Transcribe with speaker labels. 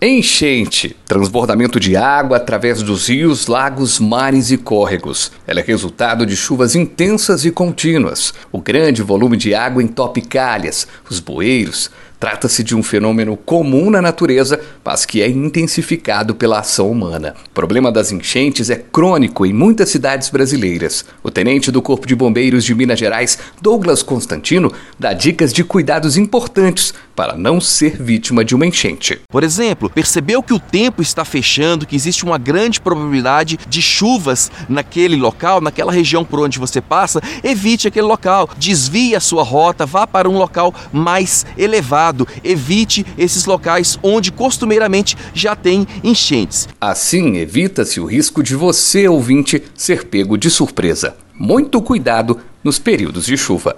Speaker 1: Enchente, transbordamento de água através dos rios, lagos, mares e córregos. Ela é resultado de chuvas intensas e contínuas. O grande volume de água entope calhas, os bueiros, Trata-se de um fenômeno comum na natureza, mas que é intensificado pela ação humana. O problema das enchentes é crônico em muitas cidades brasileiras. O tenente do Corpo de Bombeiros de Minas Gerais, Douglas Constantino, dá dicas de cuidados importantes para não ser vítima de uma enchente.
Speaker 2: Por exemplo, percebeu que o tempo está fechando, que existe uma grande probabilidade de chuvas naquele local, naquela região por onde você passa, evite aquele local, desvie a sua rota, vá para um local mais elevado cuidado, evite esses locais onde costumeiramente já tem enchentes.
Speaker 1: Assim, evita-se o risco de você, ouvinte, ser pego de surpresa. Muito cuidado nos períodos de chuva.